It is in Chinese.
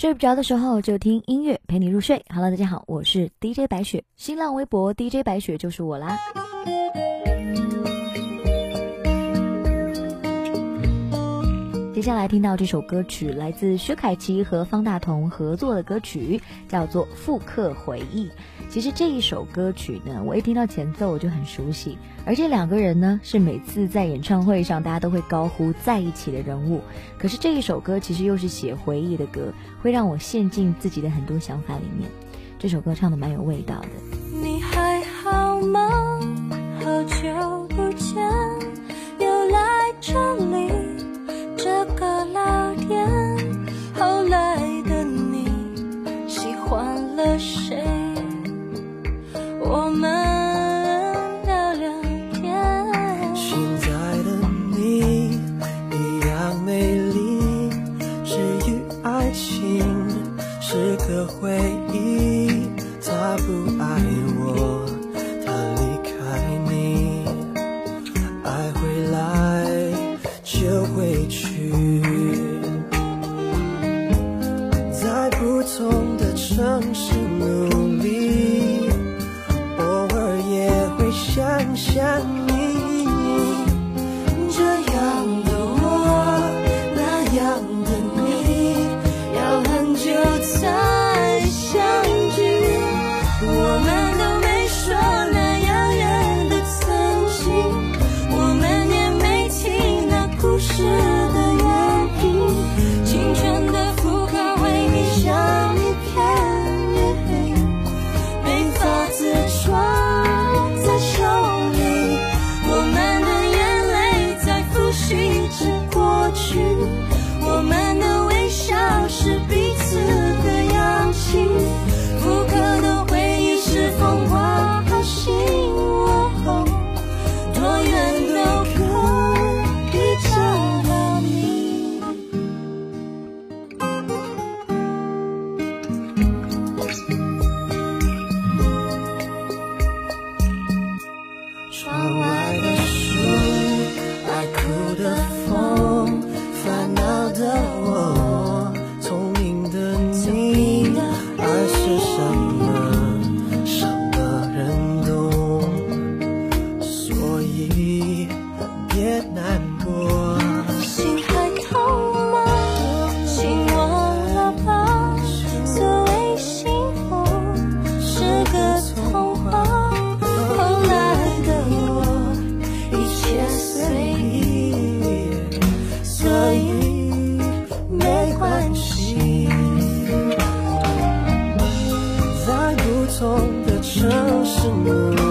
睡不着的时候就听音乐陪你入睡。Hello，大家好，我是 DJ 白雪，新浪微博 DJ 白雪就是我啦。接下来听到这首歌曲，来自薛凯琪和方大同合作的歌曲，叫做《复刻回忆》。其实这一首歌曲呢，我一听到前奏我就很熟悉，而这两个人呢，是每次在演唱会上大家都会高呼在一起的人物。可是这一首歌其实又是写回忆的歌，会让我陷进自己的很多想法里面。这首歌唱的蛮有味道的。不爱我他离开你爱回来就回去。在不同的城市努力偶尔也会想想你。这样的随意所以没关系。在不同的城市努